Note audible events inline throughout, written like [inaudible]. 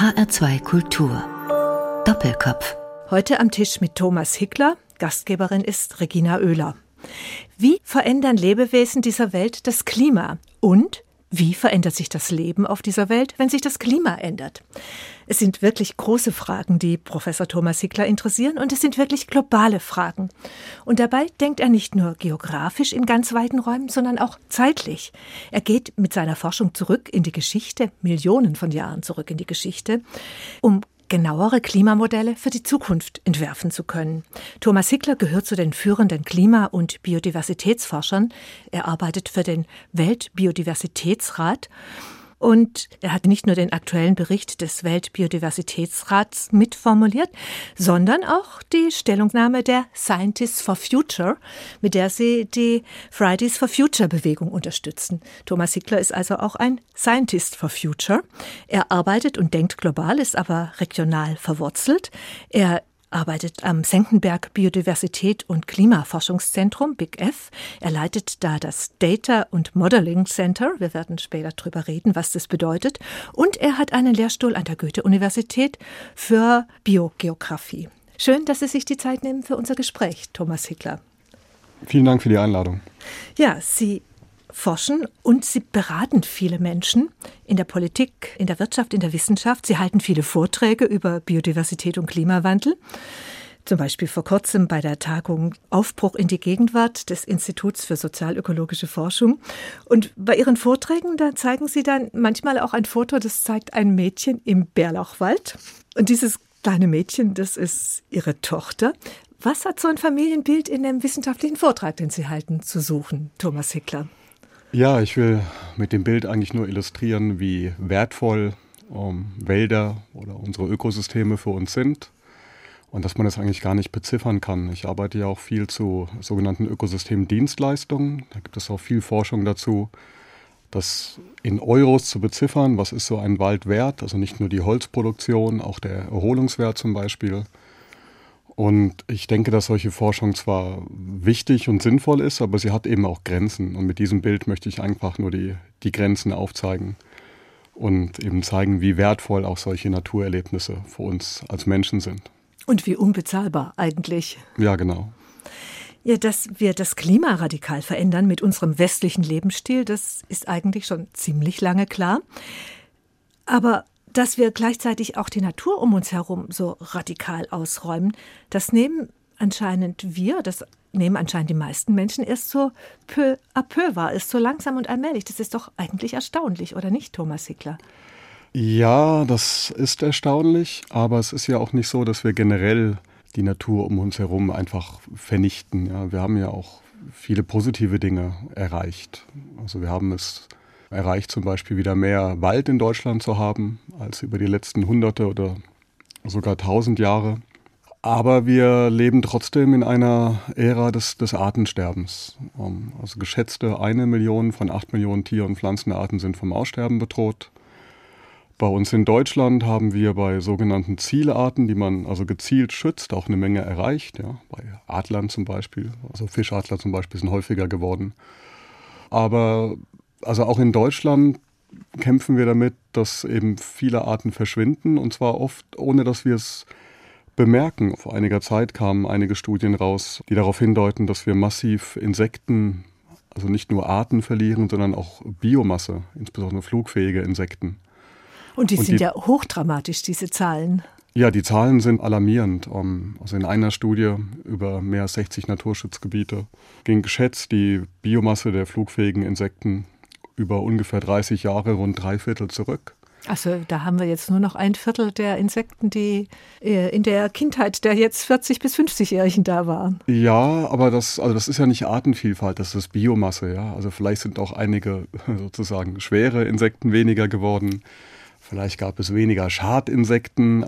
HR2 Kultur. Doppelkopf. Heute am Tisch mit Thomas Hickler. Gastgeberin ist Regina Oehler. Wie verändern Lebewesen dieser Welt das Klima? Und wie verändert sich das Leben auf dieser Welt, wenn sich das Klima ändert? Es sind wirklich große Fragen, die Professor Thomas Hickler interessieren, und es sind wirklich globale Fragen. Und dabei denkt er nicht nur geografisch in ganz weiten Räumen, sondern auch zeitlich. Er geht mit seiner Forschung zurück in die Geschichte, Millionen von Jahren zurück in die Geschichte, um genauere Klimamodelle für die Zukunft entwerfen zu können. Thomas Hickler gehört zu den führenden Klima- und Biodiversitätsforschern. Er arbeitet für den Weltbiodiversitätsrat und er hat nicht nur den aktuellen Bericht des Weltbiodiversitätsrats mitformuliert, sondern auch die Stellungnahme der Scientists for Future, mit der sie die Fridays for Future Bewegung unterstützen. Thomas Hickler ist also auch ein Scientist for Future. Er arbeitet und denkt global, ist aber regional verwurzelt. Er arbeitet am Senckenberg Biodiversität und Klimaforschungszentrum, Big F. Er leitet da das Data und Modeling Center. Wir werden später darüber reden, was das bedeutet. Und er hat einen Lehrstuhl an der Goethe-Universität für Biogeographie. Schön, dass Sie sich die Zeit nehmen für unser Gespräch, Thomas Hickler. Vielen Dank für die Einladung. Ja, Sie forschen und sie beraten viele Menschen in der Politik, in der Wirtschaft, in der Wissenschaft. Sie halten viele Vorträge über Biodiversität und Klimawandel. Zum Beispiel vor kurzem bei der Tagung Aufbruch in die Gegenwart des Instituts für sozialökologische Forschung. Und bei Ihren Vorträgen, da zeigen Sie dann manchmal auch ein Foto, das zeigt ein Mädchen im Bärlauchwald. Und dieses kleine Mädchen, das ist Ihre Tochter. Was hat so ein Familienbild in dem wissenschaftlichen Vortrag, den Sie halten, zu suchen, Thomas Hickler? Ja, ich will mit dem Bild eigentlich nur illustrieren, wie wertvoll ähm, Wälder oder unsere Ökosysteme für uns sind und dass man das eigentlich gar nicht beziffern kann. Ich arbeite ja auch viel zu sogenannten Ökosystemdienstleistungen. Da gibt es auch viel Forschung dazu, das in Euros zu beziffern. Was ist so ein Wald wert? Also nicht nur die Holzproduktion, auch der Erholungswert zum Beispiel. Und ich denke, dass solche Forschung zwar wichtig und sinnvoll ist, aber sie hat eben auch Grenzen. Und mit diesem Bild möchte ich einfach nur die, die Grenzen aufzeigen und eben zeigen, wie wertvoll auch solche Naturerlebnisse für uns als Menschen sind. Und wie unbezahlbar eigentlich. Ja, genau. Ja, dass wir das Klima radikal verändern mit unserem westlichen Lebensstil, das ist eigentlich schon ziemlich lange klar. Aber dass wir gleichzeitig auch die Natur um uns herum so radikal ausräumen, das nehmen anscheinend wir, das nehmen anscheinend die meisten Menschen erst so peu à peu wahr, ist so langsam und allmählich. Das ist doch eigentlich erstaunlich, oder nicht, Thomas Hickler? Ja, das ist erstaunlich, aber es ist ja auch nicht so, dass wir generell die Natur um uns herum einfach vernichten. Ja, wir haben ja auch viele positive Dinge erreicht. Also wir haben es erreicht, zum Beispiel wieder mehr Wald in Deutschland zu haben als über die letzten Hunderte oder sogar tausend Jahre. Aber wir leben trotzdem in einer Ära des, des Artensterbens. Ähm, also geschätzte eine Million von acht Millionen Tier- und Pflanzenarten sind vom Aussterben bedroht. Bei uns in Deutschland haben wir bei sogenannten Zielarten, die man also gezielt schützt, auch eine Menge erreicht. Ja. Bei Adlern zum Beispiel, also Fischadler zum Beispiel sind häufiger geworden. Aber also auch in Deutschland kämpfen wir damit, dass eben viele Arten verschwinden und zwar oft ohne, dass wir es bemerken. Vor einiger Zeit kamen einige Studien raus, die darauf hindeuten, dass wir massiv Insekten, also nicht nur Arten verlieren, sondern auch Biomasse, insbesondere flugfähige Insekten. Und die und sind die, ja hochdramatisch, diese Zahlen. Ja, die Zahlen sind alarmierend. Also in einer Studie über mehr als 60 Naturschutzgebiete ging geschätzt die Biomasse der flugfähigen Insekten über ungefähr 30 Jahre rund drei Viertel zurück. Also da haben wir jetzt nur noch ein Viertel der Insekten, die äh, in der Kindheit der jetzt 40 bis 50-Jährigen da waren. Ja, aber das, also das ist ja nicht Artenvielfalt, das ist Biomasse, ja. Also vielleicht sind auch einige [laughs] sozusagen schwere Insekten weniger geworden. Vielleicht gab es weniger Schadinsekten.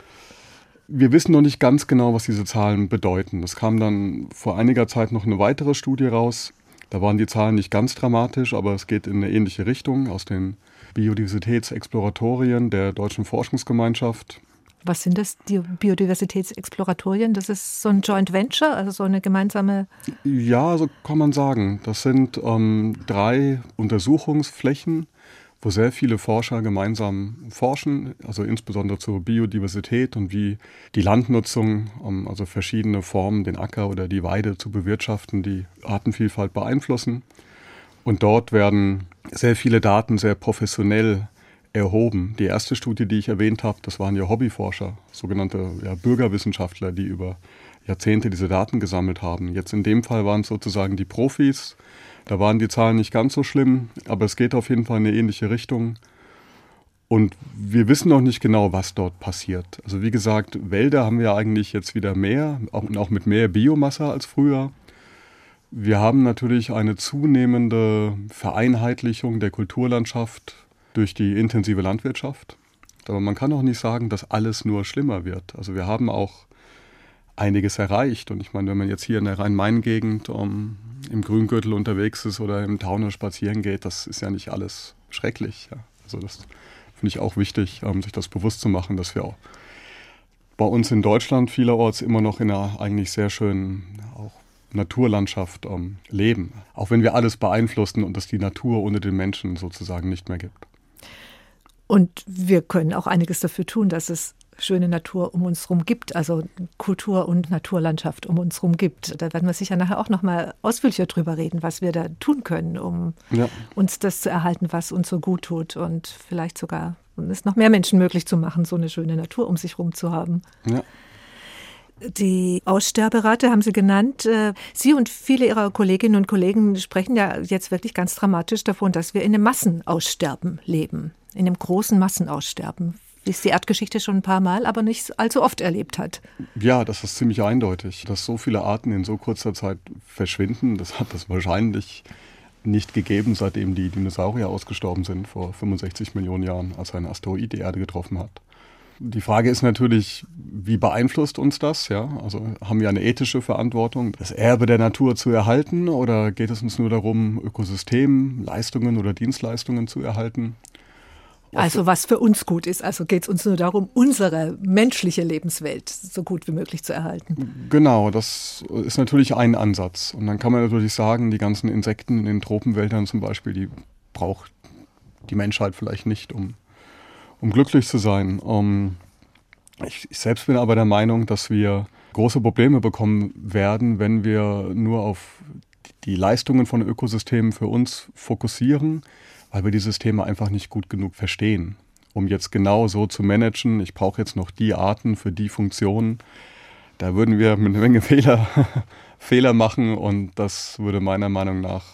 Wir wissen noch nicht ganz genau, was diese Zahlen bedeuten. Es kam dann vor einiger Zeit noch eine weitere Studie raus, da waren die Zahlen nicht ganz dramatisch, aber es geht in eine ähnliche Richtung aus den Biodiversitätsexploratorien der Deutschen Forschungsgemeinschaft. Was sind das, die Biodiversitätsexploratorien? Das ist so ein Joint Venture, also so eine gemeinsame. Ja, so kann man sagen. Das sind ähm, drei Untersuchungsflächen, wo sehr viele Forscher gemeinsam forschen, also insbesondere zur Biodiversität und wie die Landnutzung, ähm, also verschiedene Formen, den Acker oder die Weide zu bewirtschaften, die Artenvielfalt beeinflussen. Und dort werden sehr viele Daten sehr professionell erhoben. Die erste Studie, die ich erwähnt habe, das waren ja Hobbyforscher, sogenannte ja, Bürgerwissenschaftler, die über Jahrzehnte diese Daten gesammelt haben. Jetzt in dem Fall waren es sozusagen die Profis, da waren die Zahlen nicht ganz so schlimm, aber es geht auf jeden Fall in eine ähnliche Richtung. Und wir wissen noch nicht genau, was dort passiert. Also wie gesagt, Wälder haben wir eigentlich jetzt wieder mehr, auch, auch mit mehr Biomasse als früher. Wir haben natürlich eine zunehmende Vereinheitlichung der Kulturlandschaft durch die intensive Landwirtschaft. Aber man kann auch nicht sagen, dass alles nur schlimmer wird. Also wir haben auch einiges erreicht. Und ich meine, wenn man jetzt hier in der Rhein-Main-Gegend um, im Grüngürtel unterwegs ist oder im Taunus spazieren geht, das ist ja nicht alles schrecklich. Ja. Also das finde ich auch wichtig, um, sich das bewusst zu machen, dass wir auch bei uns in Deutschland vielerorts immer noch in einer eigentlich sehr schönen auch Naturlandschaft um, leben. Auch wenn wir alles beeinflussen und es die Natur ohne den Menschen sozusagen nicht mehr gibt. Und wir können auch einiges dafür tun, dass es schöne Natur um uns herum gibt, also Kultur und Naturlandschaft um uns herum gibt. Da werden wir sicher nachher auch noch mal ausführlicher drüber reden, was wir da tun können, um ja. uns das zu erhalten, was uns so gut tut und vielleicht sogar um es noch mehr Menschen möglich zu machen, so eine schöne Natur um sich herum zu haben. Ja. Die Aussterberate haben Sie genannt. Äh, Sie und viele Ihrer Kolleginnen und Kollegen sprechen ja jetzt wirklich ganz dramatisch davon, dass wir in einem Massenaussterben leben, in einem großen Massenaussterben wie es die Erdgeschichte schon ein paar Mal, aber nicht allzu oft erlebt hat. Ja, das ist ziemlich eindeutig. Dass so viele Arten in so kurzer Zeit verschwinden, das hat es wahrscheinlich nicht gegeben, seitdem die Dinosaurier ausgestorben sind, vor 65 Millionen Jahren, als ein Asteroid die Erde getroffen hat. Die Frage ist natürlich, wie beeinflusst uns das? Ja? Also haben wir eine ethische Verantwortung, das Erbe der Natur zu erhalten oder geht es uns nur darum, Ökosystem, Leistungen oder Dienstleistungen zu erhalten? Also was für uns gut ist. Also geht es uns nur darum, unsere menschliche Lebenswelt so gut wie möglich zu erhalten. Genau, das ist natürlich ein Ansatz. Und dann kann man natürlich sagen, die ganzen Insekten in den Tropenwäldern zum Beispiel, die braucht die Menschheit vielleicht nicht, um, um glücklich zu sein. Um, ich, ich selbst bin aber der Meinung, dass wir große Probleme bekommen werden, wenn wir nur auf die Leistungen von Ökosystemen für uns fokussieren weil wir dieses Thema einfach nicht gut genug verstehen, um jetzt genau so zu managen. Ich brauche jetzt noch die Arten für die Funktionen. Da würden wir mit einer Menge [laughs] Fehler, Fehler machen und das würde meiner Meinung nach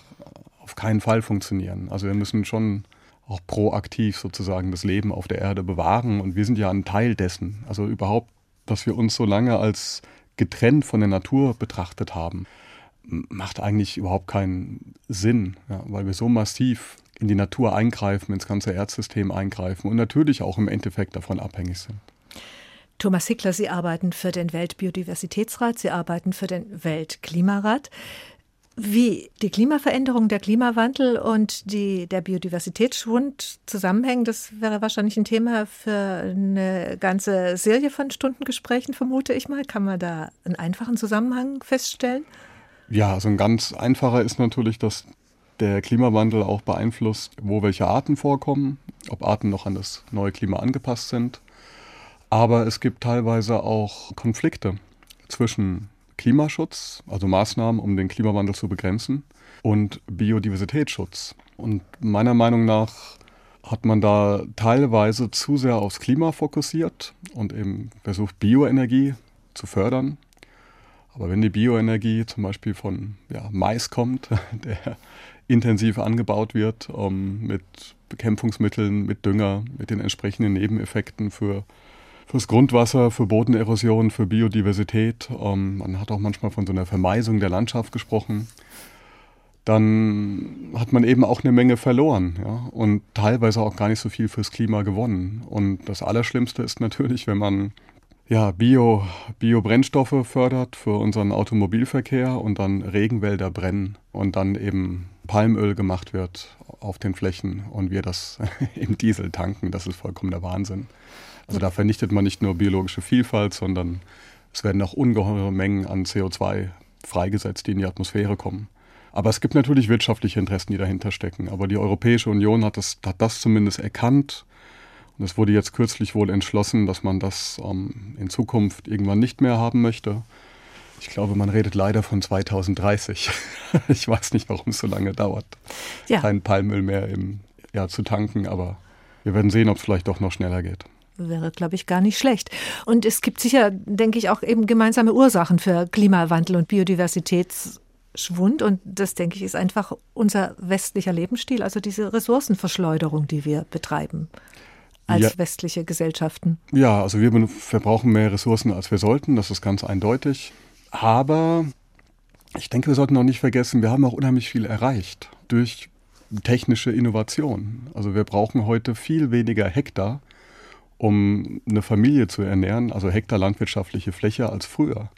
auf keinen Fall funktionieren. Also wir müssen schon auch proaktiv sozusagen das Leben auf der Erde bewahren und wir sind ja ein Teil dessen. Also überhaupt, dass wir uns so lange als getrennt von der Natur betrachtet haben, macht eigentlich überhaupt keinen Sinn, ja, weil wir so massiv in die Natur eingreifen, ins ganze Erdsystem eingreifen und natürlich auch im Endeffekt davon abhängig sind. Thomas Hickler, Sie arbeiten für den Weltbiodiversitätsrat, Sie arbeiten für den Weltklimarat. Wie die Klimaveränderung, der Klimawandel und die, der Biodiversitätsschwund zusammenhängen, das wäre wahrscheinlich ein Thema für eine ganze Serie von Stundengesprächen, vermute ich mal. Kann man da einen einfachen Zusammenhang feststellen? Ja, also ein ganz einfacher ist natürlich, dass der Klimawandel auch beeinflusst, wo welche Arten vorkommen, ob Arten noch an das neue Klima angepasst sind. Aber es gibt teilweise auch Konflikte zwischen Klimaschutz, also Maßnahmen, um den Klimawandel zu begrenzen, und Biodiversitätsschutz. Und meiner Meinung nach hat man da teilweise zu sehr aufs Klima fokussiert und eben versucht, Bioenergie zu fördern. Aber wenn die Bioenergie zum Beispiel von ja, Mais kommt, [laughs] der intensiv angebaut wird, ähm, mit Bekämpfungsmitteln, mit Dünger, mit den entsprechenden Nebeneffekten für fürs Grundwasser, für Bodenerosion, für Biodiversität. Ähm, man hat auch manchmal von so einer Vermeisung der Landschaft gesprochen. Dann hat man eben auch eine Menge verloren ja, und teilweise auch gar nicht so viel fürs Klima gewonnen. Und das Allerschlimmste ist natürlich, wenn man ja, Bio, Biobrennstoffe fördert für unseren Automobilverkehr und dann Regenwälder brennen und dann eben Palmöl gemacht wird auf den Flächen und wir das [laughs] im Diesel tanken. Das ist vollkommen der Wahnsinn. Also da vernichtet man nicht nur biologische Vielfalt, sondern es werden auch ungeheure Mengen an CO2 freigesetzt, die in die Atmosphäre kommen. Aber es gibt natürlich wirtschaftliche Interessen, die dahinter stecken. Aber die Europäische Union hat das, hat das zumindest erkannt. Und es wurde jetzt kürzlich wohl entschlossen, dass man das ähm, in Zukunft irgendwann nicht mehr haben möchte. Ich glaube, man redet leider von 2030. [laughs] ich weiß nicht, warum es so lange dauert, ja. kein Palmöl mehr im, ja, zu tanken, aber wir werden sehen, ob es vielleicht doch noch schneller geht wäre, glaube ich, gar nicht schlecht. Und es gibt sicher, denke ich, auch eben gemeinsame Ursachen für Klimawandel und Biodiversitätsschwund. Und das, denke ich, ist einfach unser westlicher Lebensstil, also diese Ressourcenverschleuderung, die wir betreiben als ja. westliche Gesellschaften. Ja, also wir verbrauchen mehr Ressourcen, als wir sollten, das ist ganz eindeutig. Aber ich denke, wir sollten auch nicht vergessen, wir haben auch unheimlich viel erreicht durch technische Innovation. Also wir brauchen heute viel weniger Hektar, um eine Familie zu ernähren, also Hektar landwirtschaftliche Fläche als früher.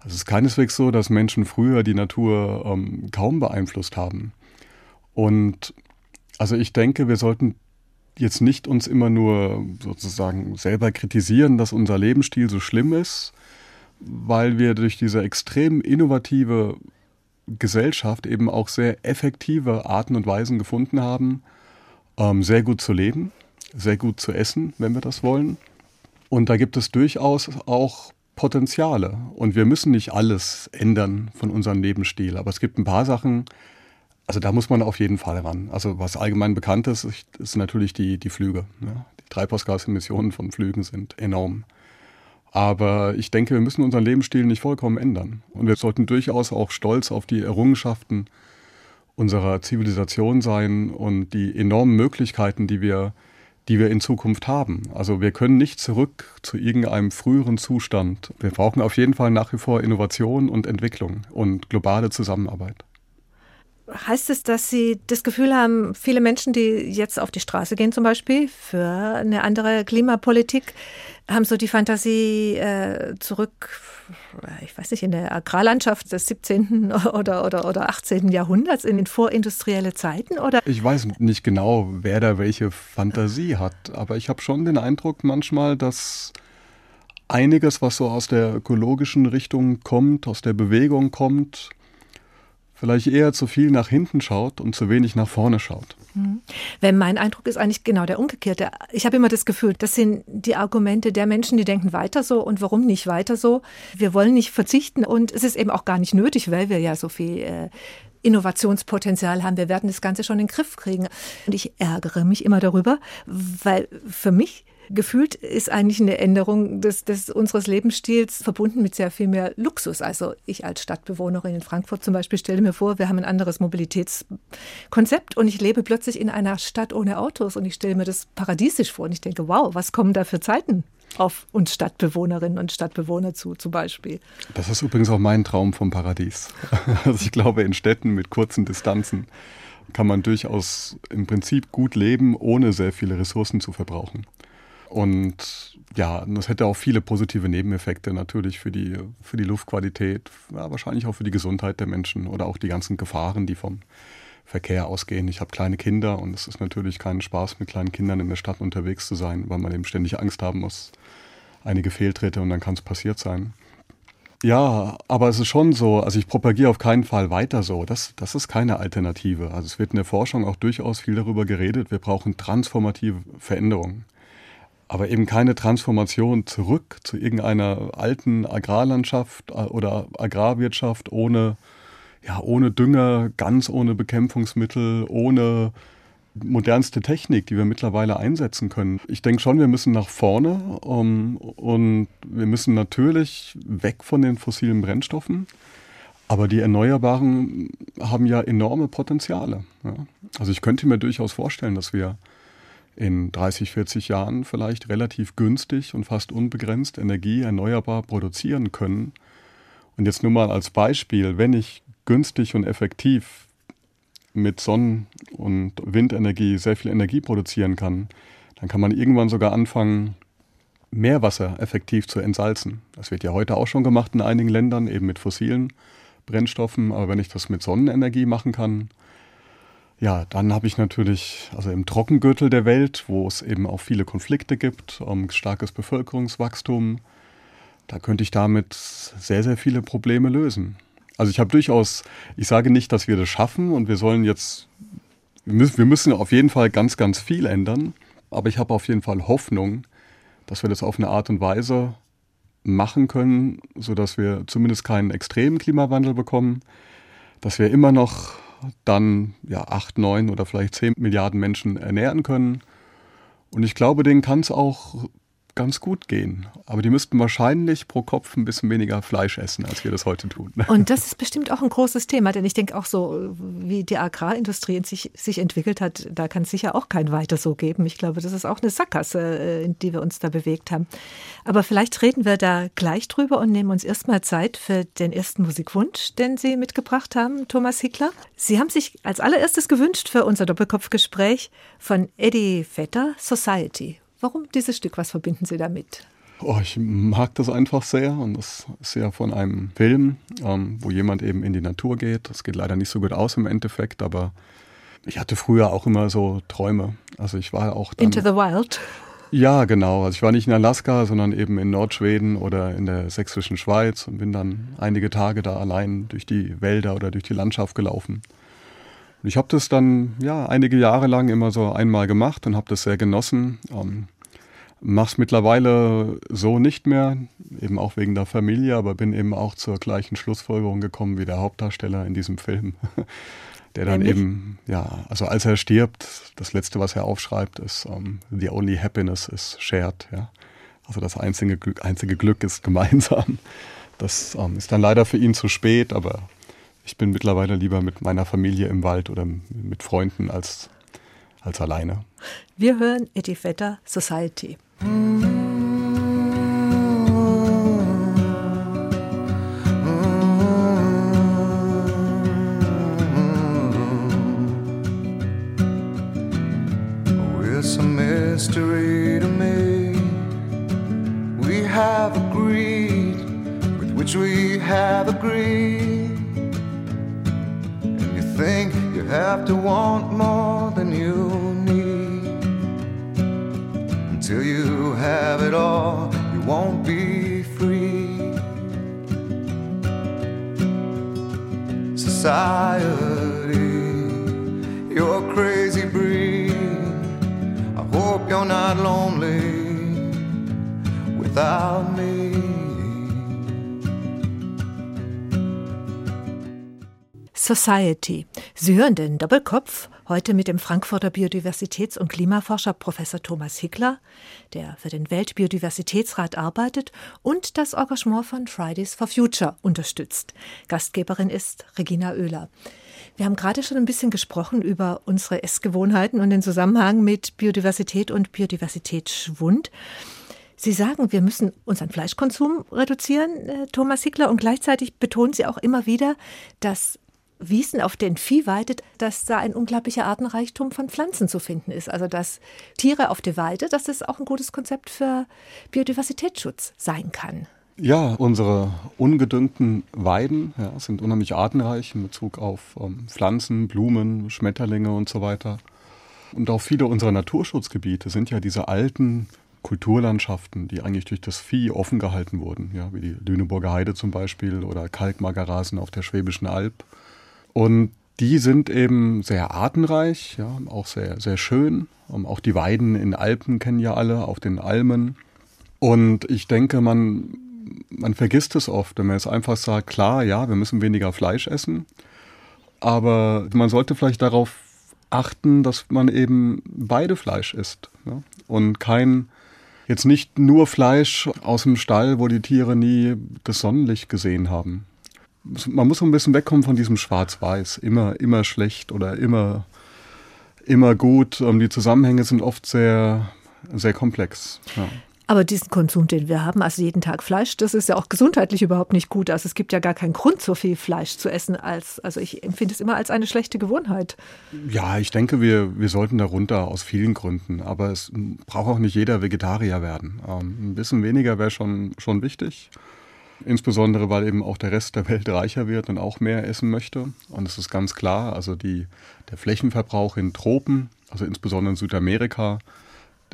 Also es ist keineswegs so, dass Menschen früher die Natur ähm, kaum beeinflusst haben. Und also ich denke, wir sollten jetzt nicht uns immer nur sozusagen selber kritisieren, dass unser Lebensstil so schlimm ist, weil wir durch diese extrem innovative Gesellschaft eben auch sehr effektive Arten und Weisen gefunden haben, ähm, sehr gut zu leben, sehr gut zu essen, wenn wir das wollen. Und da gibt es durchaus auch Potenziale. Und wir müssen nicht alles ändern von unserem Lebensstil. Aber es gibt ein paar Sachen, also da muss man auf jeden Fall ran. Also was allgemein bekannt ist, ist natürlich die, die Flüge. Ja. Die Treibhausgasemissionen von Flügen sind enorm. Aber ich denke, wir müssen unseren Lebensstil nicht vollkommen ändern. Und wir sollten durchaus auch stolz auf die Errungenschaften unserer Zivilisation sein und die enormen Möglichkeiten, die wir, die wir in Zukunft haben. Also wir können nicht zurück zu irgendeinem früheren Zustand. Wir brauchen auf jeden Fall nach wie vor Innovation und Entwicklung und globale Zusammenarbeit. Heißt es, dass Sie das Gefühl haben, viele Menschen, die jetzt auf die Straße gehen zum Beispiel für eine andere Klimapolitik, haben so die Fantasie äh, zurück, ich weiß nicht, in der Agrarlandschaft des 17. [laughs] oder, oder, oder 18. Jahrhunderts, in den vorindustrielle Zeiten? Oder? Ich weiß nicht genau, wer da welche Fantasie hat, aber ich habe schon den Eindruck manchmal, dass einiges, was so aus der ökologischen Richtung kommt, aus der Bewegung kommt, vielleicht eher zu viel nach hinten schaut und zu wenig nach vorne schaut. Mhm. Wenn mein Eindruck ist eigentlich genau der umgekehrte. Ich habe immer das Gefühl, das sind die Argumente der Menschen, die denken weiter so und warum nicht weiter so. Wir wollen nicht verzichten und es ist eben auch gar nicht nötig, weil wir ja so viel äh, Innovationspotenzial haben. Wir werden das Ganze schon in den Griff kriegen. Und ich ärgere mich immer darüber, weil für mich gefühlt ist eigentlich eine Änderung des, des unseres Lebensstils verbunden mit sehr viel mehr Luxus. Also ich als Stadtbewohnerin in Frankfurt zum Beispiel stelle mir vor, wir haben ein anderes Mobilitätskonzept und ich lebe plötzlich in einer Stadt ohne Autos und ich stelle mir das paradiesisch vor und ich denke, wow, was kommen da für Zeiten auf uns Stadtbewohnerinnen und Stadtbewohner zu, zum Beispiel. Das ist übrigens auch mein Traum vom Paradies. [laughs] Also ich glaube, in Städten mit kurzen Distanzen kann man durchaus im Prinzip gut leben, ohne sehr viele Ressourcen zu verbrauchen. Und ja, das hätte auch viele positive Nebeneffekte natürlich für die, für die Luftqualität, ja, wahrscheinlich auch für die Gesundheit der Menschen oder auch die ganzen Gefahren, die vom Verkehr ausgehen. Ich habe kleine Kinder und es ist natürlich kein Spaß, mit kleinen Kindern in der Stadt unterwegs zu sein, weil man eben ständig Angst haben muss. Einige Fehltritte und dann kann es passiert sein. Ja, aber es ist schon so, also ich propagiere auf keinen Fall weiter so. Das, das ist keine Alternative. Also es wird in der Forschung auch durchaus viel darüber geredet. Wir brauchen transformative Veränderungen aber eben keine Transformation zurück zu irgendeiner alten Agrarlandschaft äh, oder Agrarwirtschaft ohne, ja, ohne Dünger, ganz ohne Bekämpfungsmittel, ohne modernste Technik, die wir mittlerweile einsetzen können. Ich denke schon, wir müssen nach vorne um, und wir müssen natürlich weg von den fossilen Brennstoffen. Aber die Erneuerbaren haben ja enorme Potenziale. Ja. Also ich könnte mir durchaus vorstellen, dass wir in 30, 40 Jahren vielleicht relativ günstig und fast unbegrenzt Energie erneuerbar produzieren können. Und jetzt nur mal als Beispiel, wenn ich günstig und effektiv mit Sonnen- und Windenergie sehr viel Energie produzieren kann, dann kann man irgendwann sogar anfangen, Meerwasser effektiv zu entsalzen. Das wird ja heute auch schon gemacht in einigen Ländern, eben mit fossilen Brennstoffen. Aber wenn ich das mit Sonnenenergie machen kann, ja, dann habe ich natürlich, also im Trockengürtel der Welt, wo es eben auch viele Konflikte gibt, um starkes Bevölkerungswachstum, da könnte ich damit sehr, sehr viele Probleme lösen. Also ich habe durchaus, ich sage nicht, dass wir das schaffen und wir sollen jetzt, wir müssen, wir müssen auf jeden Fall ganz, ganz viel ändern, aber ich habe auf jeden Fall Hoffnung, dass wir das auf eine Art und Weise machen können, sodass wir zumindest keinen extremen Klimawandel bekommen, dass wir immer noch dann ja acht, neun oder vielleicht zehn Milliarden Menschen ernähren können. Und ich glaube, denen kann es auch ganz gut gehen. Aber die müssten wahrscheinlich pro Kopf ein bisschen weniger Fleisch essen, als wir das heute tun. [laughs] Und das ist bestimmt auch ein großes Thema, denn ich denke auch so, wie die Agrarindustrie sich, sich entwickelt hat, da kann es sicher auch kein Weiter so geben. Ich glaube, das ist auch eine Sackgasse, äh, in die wir uns da bewegt haben. Aber vielleicht reden wir da gleich drüber und nehmen uns erstmal Zeit für den ersten Musikwunsch, den Sie mitgebracht haben, Thomas Hickler. Sie haben sich als allererstes gewünscht für unser Doppelkopfgespräch von Eddie Vetter Society. Warum dieses Stück? Was verbinden Sie damit? Oh, ich mag das einfach sehr und das ist ja von einem Film, ähm, wo jemand eben in die Natur geht. Das geht leider nicht so gut aus im Endeffekt, aber ich hatte früher auch immer so Träume. Also ich war auch dann, Into the Wild. Ja, genau. Also ich war nicht in Alaska, sondern eben in Nordschweden oder in der sächsischen Schweiz und bin dann einige Tage da allein durch die Wälder oder durch die Landschaft gelaufen. Und ich habe das dann ja einige Jahre lang immer so einmal gemacht und habe das sehr genossen. Ähm, Mach's mittlerweile so nicht mehr, eben auch wegen der Familie, aber bin eben auch zur gleichen Schlussfolgerung gekommen wie der Hauptdarsteller in diesem Film. [laughs] Der dann Nämlich? eben, ja, also als er stirbt, das letzte, was er aufschreibt, ist um, The only happiness is shared, ja. Also das einzige Glück, einzige Glück ist [laughs] gemeinsam. Das um, ist dann leider für ihn zu spät, aber ich bin mittlerweile lieber mit meiner Familie im Wald oder mit Freunden als, als alleine. Wir hören Eddie Vetter Society. It's Society. Sie hören den Doppelkopf Heute mit dem Frankfurter Biodiversitäts- und Klimaforscher Professor Thomas Hickler, der für den Weltbiodiversitätsrat arbeitet und das Engagement von Fridays for Future unterstützt. Gastgeberin ist Regina Oehler. Wir haben gerade schon ein bisschen gesprochen über unsere Essgewohnheiten und den Zusammenhang mit Biodiversität und Biodiversitätsschwund. Sie sagen, wir müssen unseren Fleischkonsum reduzieren, äh, Thomas Hickler, und gleichzeitig betonen Sie auch immer wieder, dass Wiesen, auf denen Vieh weidet, dass da ein unglaublicher Artenreichtum von Pflanzen zu finden ist. Also dass Tiere auf der Weide, dass das auch ein gutes Konzept für Biodiversitätsschutz sein kann. Ja, unsere ungedüngten Weiden ja, sind unheimlich artenreich in Bezug auf ähm, Pflanzen, Blumen, Schmetterlinge und so weiter. Und auch viele unserer Naturschutzgebiete sind ja diese alten Kulturlandschaften, die eigentlich durch das Vieh offen gehalten wurden, ja, wie die Lüneburger Heide zum Beispiel oder Kalkmagerrasen auf der Schwäbischen Alb. Und die sind eben sehr artenreich, ja, auch sehr, sehr schön. Und auch die Weiden in Alpen kennen ja alle, auf den Almen. Und ich denke, man, man vergisst es oft, wenn man jetzt einfach sagt, klar, ja, wir müssen weniger Fleisch essen. Aber man sollte vielleicht darauf achten, dass man eben beide Fleisch isst. Ja? Und kein, jetzt nicht nur Fleisch aus dem Stall, wo die Tiere nie das Sonnenlicht gesehen haben man muss so ein bisschen wegkommen von diesem Schwarz-Weiß, immer, immer schlecht oder immer, immer gut. Ähm, die Zusammenhänge sind oft sehr, sehr komplex. Ja. Aber diesen Konsum, den wir haben, also jeden Tag Fleisch, das ist ja auch gesundheitlich überhaupt nicht gut. Also es gibt ja gar keinen Grund, so viel Fleisch zu essen, als, also ich empfinde es immer als eine schlechte Gewohnheit. Ja, ich denke, wir, wir sollten darunter aus vielen Gründen. Aber es braucht auch nicht jeder Vegetarier werden. Ähm, ein bisschen weniger wäre schon, schon wichtig. Insbesondere, weil eben auch der Rest der Welt reicher wird und auch mehr essen möchte. Und es ist ganz klar, also die, der Flächenverbrauch in Tropen, also insbesondere in Südamerika,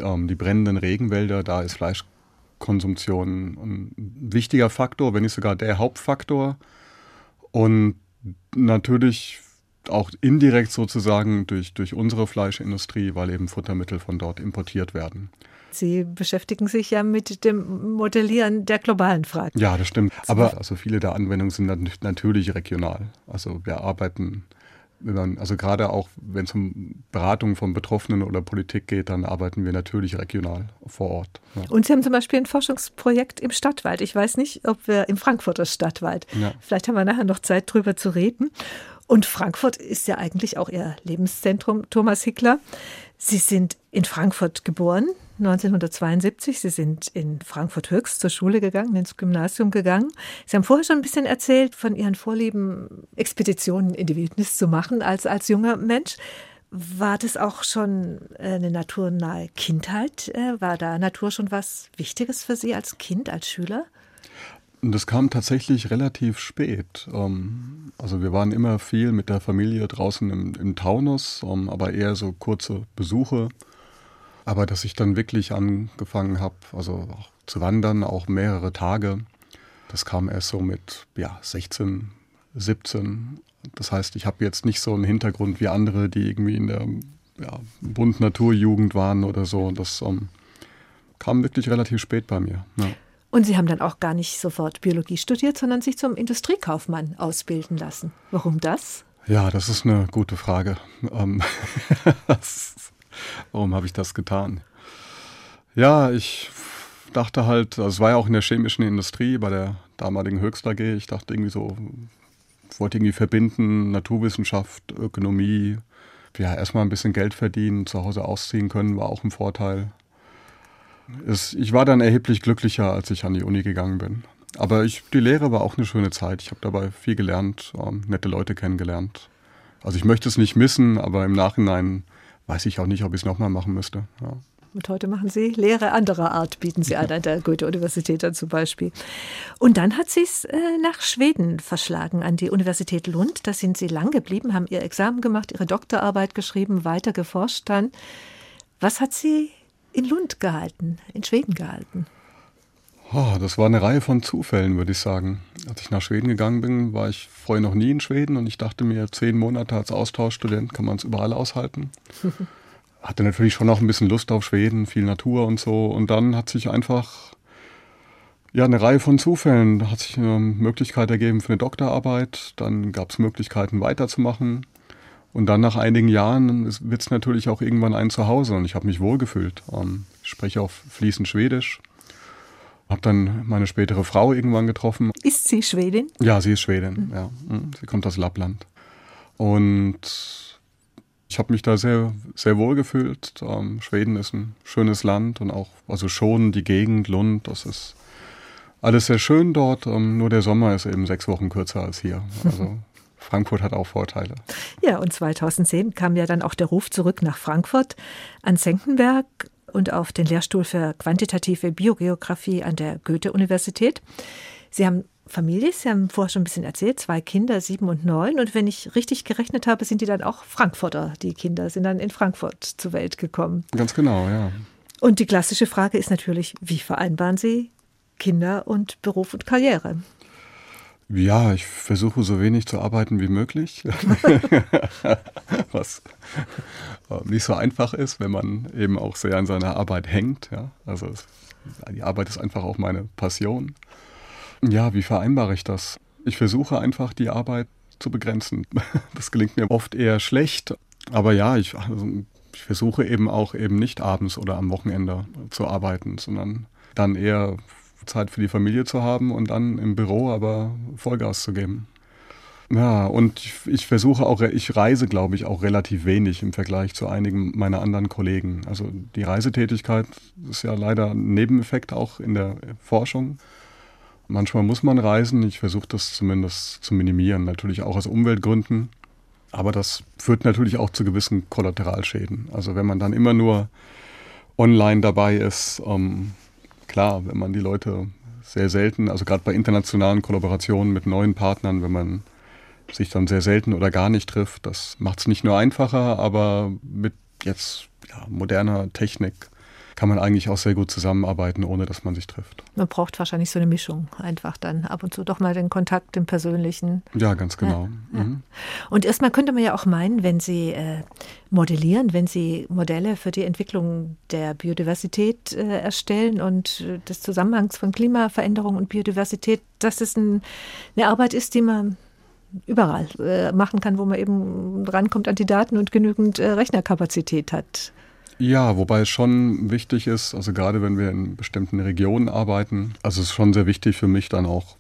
ähm, die brennenden Regenwälder, da ist Fleischkonsumtion ein wichtiger Faktor, wenn nicht sogar der Hauptfaktor. Und natürlich auch indirekt sozusagen durch, durch unsere Fleischindustrie, weil eben Futtermittel von dort importiert werden. Sie beschäftigen sich ja mit dem Modellieren der globalen Fragen. Ja, das stimmt. Aber also viele der Anwendungen sind natürlich regional. Also wir arbeiten, also gerade auch wenn es um Beratung von Betroffenen oder Politik geht, dann arbeiten wir natürlich regional vor Ort. Ja. Und Sie haben zum Beispiel ein Forschungsprojekt im Stadtwald. Ich weiß nicht, ob wir im Frankfurter Stadtwald. Ja. Vielleicht haben wir nachher noch Zeit, drüber zu reden. Und Frankfurt ist ja eigentlich auch Ihr Lebenszentrum, Thomas Hickler. Sie sind in Frankfurt geboren, 1972. Sie sind in Frankfurt Höchst zur Schule gegangen, ins Gymnasium gegangen. Sie haben vorher schon ein bisschen erzählt von Ihren Vorlieben, Expeditionen in die Wildnis zu machen als, als junger Mensch. War das auch schon eine naturnahe Kindheit? Äh, war da Natur schon was Wichtiges für Sie als Kind, als Schüler? Das kam tatsächlich relativ spät. Ähm, also wir waren immer viel mit der Familie draußen im, im Taunus, ähm, aber eher so kurze Besuche. Aber dass ich dann wirklich angefangen habe, also auch zu wandern, auch mehrere Tage, das kam erst so mit ja, 16, 17. Das heißt, ich habe jetzt nicht so einen Hintergrund wie andere, die irgendwie in der ja, Bund Naturjugend waren oder so. Das um, ähm, kam wirklich relativ spät bei mir. Ja. Und Sie haben dann auch gar nicht sofort Biologie studiert, sondern sich zum Industriekaufmann ausbilden lassen. Warum das? Ja, das ist eine gute Frage. Ähm, [laughs] warum habe ich das getan? Ja, ich dachte halt, also es war ja auch in der chemischen Industrie bei der damaligen Höchst AG. Ich dachte irgendwie so, wollte irgendwie verbinden, Naturwissenschaft, Ökonomie. Ja, erstmal ein bisschen Geld verdienen, zu Hause ausziehen können, war auch ein Vorteil. Es, ich war dann erheblich glücklicher, als ich an die Uni gegangen bin. Aber ich, die Lehre war auch eine schöne Zeit. Ich habe dabei viel gelernt, ähm, nette Leute kennengelernt. Also ich möchte es nicht missen, aber im Nachhinein weiß ich auch nicht, ob ich es nochmal machen müsste. Ja. Und heute machen Sie Lehre anderer Art, bieten Sie an, an der Goethe-Universität zum Beispiel. Und dann hat sie es äh, nach Schweden verschlagen, an die Universität Lund. Da sind Sie lang geblieben, haben Ihr Examen gemacht, Ihre Doktorarbeit geschrieben, weiter geforscht dann. Was hat Sie in Lund gehalten, in Schweden gehalten? Oh, das war eine Reihe von Zufällen, würde ich sagen. Als ich nach Schweden gegangen bin, war ich vorher noch nie in Schweden und ich dachte mir, zehn Monate als Austauschstudent kann man es überall aushalten. [laughs] Hatte natürlich schon noch ein bisschen Lust auf Schweden, viel Natur und so. Und dann hat sich einfach ja, eine Reihe von Zufällen. Da hat sich eine Möglichkeit ergeben für eine Doktorarbeit. Dann gab es Möglichkeiten weiterzumachen. Und dann nach einigen Jahren wird es natürlich auch irgendwann ein Zuhause und ich habe mich wohlgefühlt. Ähm, ich spreche auch fließend Schwedisch. Habe dann meine spätere Frau irgendwann getroffen. Ist sie Schwedin? Ja, sie ist Schwedin. Mhm. Ja. Mhm. Sie kommt aus Lappland. Und ich habe mich da sehr, sehr wohl gefühlt. Ähm, Schweden ist ein schönes Land und auch, also schon die Gegend, Lund, das ist alles sehr schön dort. Ähm, nur der Sommer ist eben sechs Wochen kürzer als hier. Also [laughs] Frankfurt hat auch Vorteile. Ja, und 2010 kam ja dann auch der Ruf zurück nach Frankfurt an Senckenberg und auf den Lehrstuhl für quantitative Biogeographie an der Goethe-Universität. Sie haben Familie, Sie haben vorher schon ein bisschen erzählt, zwei Kinder, sieben und neun. Und wenn ich richtig gerechnet habe, sind die dann auch Frankfurter. Die Kinder sind dann in Frankfurt zur Welt gekommen. Ganz genau, ja. Und die klassische Frage ist natürlich, wie vereinbaren Sie Kinder und Beruf und Karriere? Ja, ich versuche so wenig zu arbeiten wie möglich, [laughs] was äh, nicht so einfach ist, wenn man eben auch sehr an seiner Arbeit hängt. Ja? Also die Arbeit ist einfach auch meine Passion. Ja, wie vereinbare ich das? Ich versuche einfach die Arbeit zu begrenzen. [laughs] Das gelingt mir oft eher schlecht, aber ja, ich, also ich versuche eben auch eben nicht abends oder am Wochenende zu arbeiten, sondern dann eher Zeit für die Familie zu haben und dann im Büro aber Vollgas zu geben. Ja, und ich, ich versuche auch, ich reise, glaube ich, auch relativ wenig im Vergleich zu einigen meiner anderen Kollegen. Also die Reisetätigkeit ist ja leider ein Nebeneffekt auch in der Forschung. Manchmal muss man reisen. Ich versuche das zumindest zu minimieren, natürlich auch aus Umweltgründen. Aber das führt natürlich auch zu gewissen Kollateralschäden. Also wenn man dann immer nur online dabei ist, ähm, klar, wenn man die Leute sehr selten, also gerade bei internationalen Kollaborationen mit neuen Partnern, wenn man sich dann sehr selten oder gar nicht trifft, das macht es nicht nur einfacher, aber mit jetzt ja, moderner Technik kann man eigentlich auch sehr gut zusammenarbeiten, ohne dass man sich trifft. Man braucht wahrscheinlich so eine Mischung einfach dann ab und zu doch mal den Kontakt, den persönlichen. Ja, ganz genau. Ja, ja. Mhm. Und erstmal könnte man ja auch meinen, wenn Sie äh, modellieren, wenn Sie Modelle für die Entwicklung der Biodiversität äh, erstellen und äh, des Zusammenhangs von Klimaveränderung und Biodiversität, dass es ein, eine Arbeit ist, die man überall äh, machen kann, wo man eben rankommt an die Daten und genügend äh, Rechnerkapazität hat. Ja, wobei es schon wichtig ist, also gerade wenn wir in bestimmten Regionen arbeiten, also es ist schon sehr wichtig für mich dann auch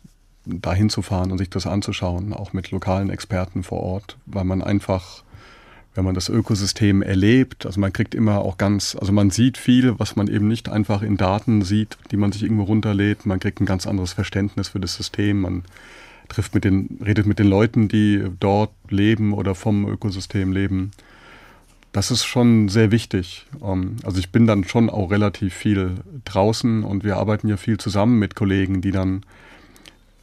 dahin zu fahren und sich das anzuschauen, auch mit lokalen Experten vor Ort, weil man einfach, wenn man das Ökosystem erlebt, also man kriegt immer auch ganz, also man sieht viel, was man eben nicht einfach in Daten sieht, die man sich irgendwo runterlädt, man kriegt ein ganz anderes Verständnis für das System, man trifft mit den, redet mit den Leuten, die dort leben oder vom Ökosystem leben. Das ist schon sehr wichtig. Ähm, also ich bin dann schon auch relativ viel draußen und wir arbeiten ja viel zusammen mit Kollegen, die dann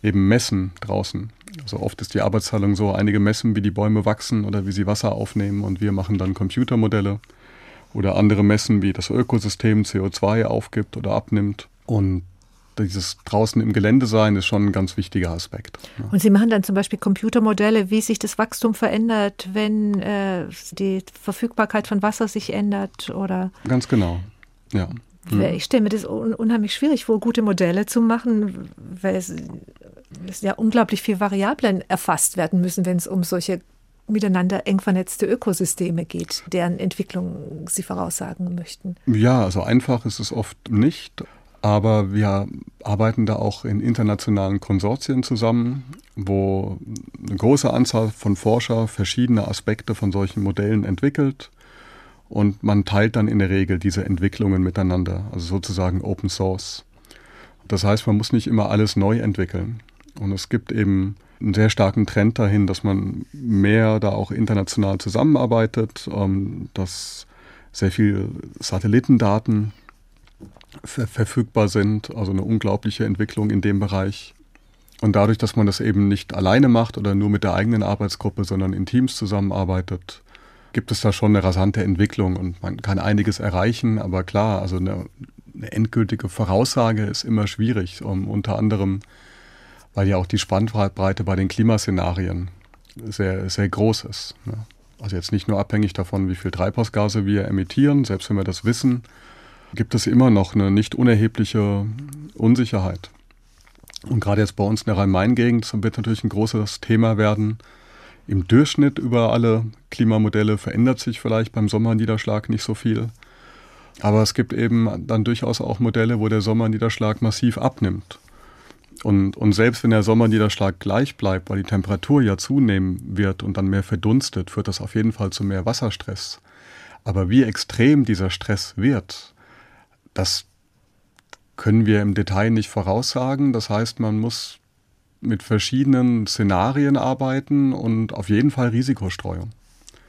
eben messen draußen. Also oft ist die Arbeitsteilung so, einige messen, wie die Bäume wachsen oder wie sie Wasser aufnehmen und wir machen dann Computermodelle oder andere messen, wie das Ökosystem CO2 aufgibt oder abnimmt. Und dieses draußen im Gelände sein ist schon ein ganz wichtiger Aspekt. Ja. Und Sie machen dann zum Beispiel Computermodelle, wie sich das Wachstum verändert, wenn äh, die Verfügbarkeit von Wasser sich ändert oder? Ganz genau, ja. Ich stelle mir das un unheimlich schwierig vor, gute Modelle zu machen, weil es, es ja unglaublich viel Variablen erfasst werden müssen, wenn es um solche miteinander eng vernetzte Ökosysteme geht, deren Entwicklung Sie voraussagen möchten. Ja, also einfach ist es oft nicht. Aber wir arbeiten da auch in internationalen Konsortien zusammen, wo eine große Anzahl von Forscher verschiedene Aspekte von solchen Modellen entwickelt. Und man teilt dann in der Regel diese Entwicklungen miteinander, also sozusagen Open Source. Das heißt, man muss nicht immer alles neu entwickeln. Und es gibt eben einen sehr starken Trend dahin, dass man mehr da auch international zusammenarbeitet, ähm, dass sehr viel Satellitendaten ver verfügbar sind. Also eine unglaubliche Entwicklung in dem Bereich. Und dadurch, dass man das eben nicht alleine macht oder nur mit der eigenen Arbeitsgruppe, sondern in Teams zusammenarbeitet, gibt es da schon eine rasante Entwicklung und man kann einiges erreichen. Aber klar, also eine, eine endgültige Voraussage ist immer schwierig, um, unter anderem, weil ja auch die Spannbreite bei den Klimaszenarien sehr, sehr groß ist. Ne? Also jetzt nicht nur abhängig davon, wie viel Treibhausgase wir emittieren, selbst wenn wir das wissen, gibt es immer noch eine nicht unerhebliche Unsicherheit. Und gerade jetzt bei uns in der Rhein-Main-Gegend wird natürlich ein großes Thema werden. Im Durchschnitt über alle Klimamodelle verändert sich vielleicht beim Sommerniederschlag nicht so viel. Aber es gibt eben dann durchaus auch Modelle, wo der Sommerniederschlag massiv abnimmt. Und, und selbst wenn der Sommerniederschlag gleich bleibt, weil die Temperatur ja zunehmen wird und dann mehr verdunstet, führt das auf jeden Fall zu mehr Wasserstress. Aber wie extrem dieser Stress wird, das können wir im Detail nicht voraussagen. Das heißt, man muss mit verschiedenen Szenarien arbeiten und auf jeden Fall Risikostreuung.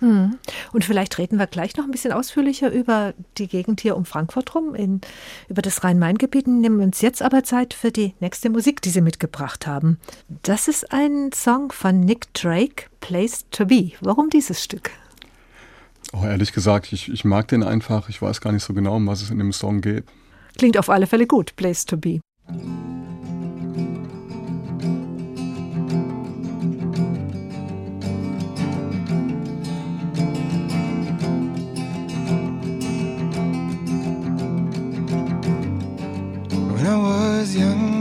Hm. Und vielleicht reden wir gleich noch ein bisschen ausführlicher über die Gegend hier um Frankfurt rum, in, über das Rhein-Main-Gebiet. Nehmen wir uns jetzt aber Zeit für die nächste Musik, die Sie mitgebracht haben. Das ist ein Song von Nick Drake, Place to Be. Warum dieses Stück? Oh, ehrlich gesagt, ich, ich mag den einfach. Ich weiß gar nicht so genau, um was es in dem Song geht. Klingt auf alle Fälle gut, Place to Be. When I was young,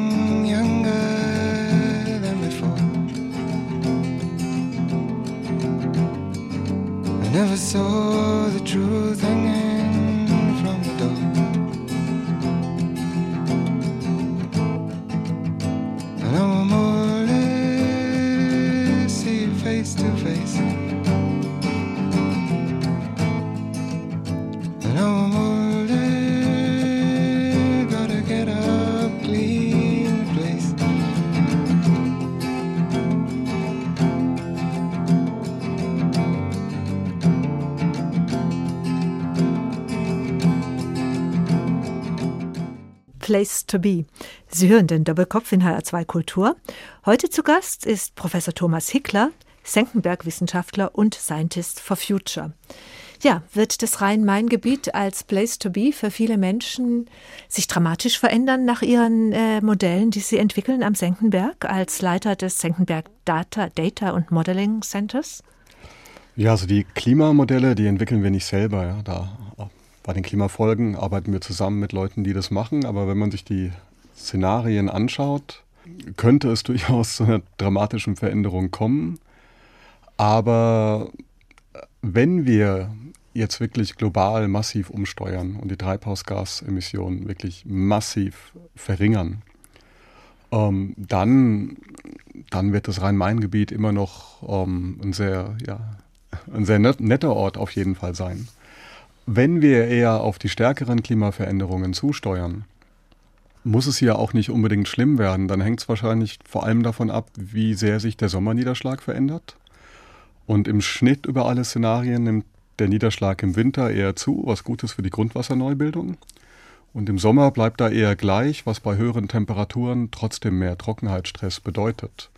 saw the truth to be. Sie hören den Doppelkopf in HR2 Kultur. Heute zu Gast ist Professor Thomas Hickler, Senckenberg-Wissenschaftler und Scientist for Future. Ja, wird das Rhein-Main-Gebiet als Place to be für viele Menschen sich dramatisch verändern nach ihren äh, Modellen, die sie entwickeln am Senckenberg als Leiter des Senckenberg Data, Data und Modeling Centers? Ja, also die Klimamodelle, die entwickeln wir nicht selber. Ja. Da bei den Klimafolgen arbeiten wir zusammen mit Leuten, die das machen. Aber wenn man sich die Szenarien anschaut, könnte es [laughs] durchaus zu einer dramatischen Veränderung kommen. Aber wenn wir jetzt wirklich global massiv umsteuern und die Treibhausgasemissionen wirklich massiv verringern, ähm, dann, dann wird das Rhein-Main-Gebiet immer noch ähm, ein sehr, ja, ein sehr netter Ort auf jeden Fall sein. Wenn wir eher auf die stärkeren Klimaveränderungen zusteuern, muss es hier auch nicht unbedingt schlimm werden. Dann hängt es wahrscheinlich vor allem davon ab, wie sehr sich der Sommerniederschlag verändert. Und im Schnitt über alle Szenarien nimmt der Niederschlag im Winter eher zu, was gut ist für die Grundwasserneubildung. Und im Sommer bleibt er eher gleich, was bei höheren Temperaturen trotzdem mehr Trockenheitsstress bedeutet.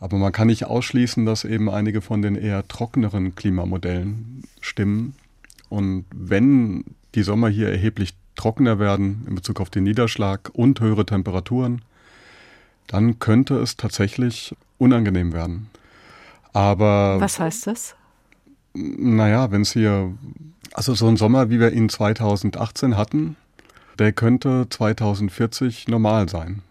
Aber man kann nicht ausschließen, dass eben einige von den eher trockeneren Klimamodellen stimmen. Und wenn die Sommer hier erheblich trockener werden in Bezug auf den Niederschlag und höhere Temperaturen, dann könnte es tatsächlich unangenehm werden. Aber. Was heißt das? Naja, wenn es hier, also so ein Sommer, wie wir ihn 2018 hatten, der könnte 2040 normal sein.